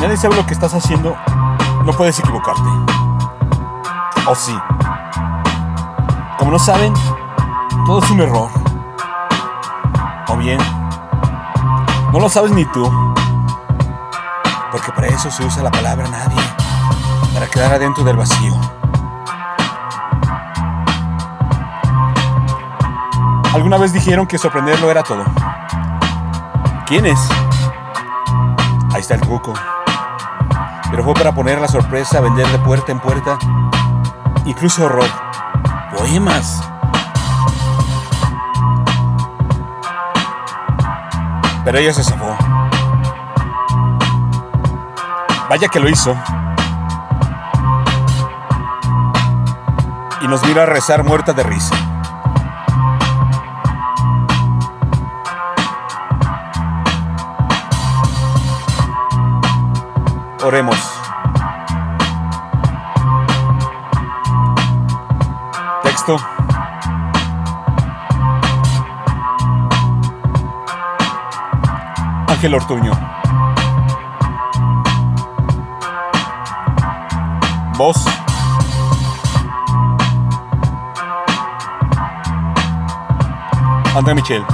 Nadie sabe lo que estás haciendo, no puedes equivocarte. ¿O sí? Como no saben, todo es un error. O bien, no lo sabes ni tú. Porque para eso se usa la palabra nadie. Para quedar adentro del vacío. Alguna vez dijeron que sorprenderlo era todo. ¿Quiénes? Ahí está el truco. Pero fue para poner la sorpresa, vender de puerta en puerta. Incluso horror. Poemas. Pero ella se zafó. Vaya que lo hizo. Y nos vino a rezar muerta de risa. Oremos. Texto. Ángel Ortuño. Voz. André Michel.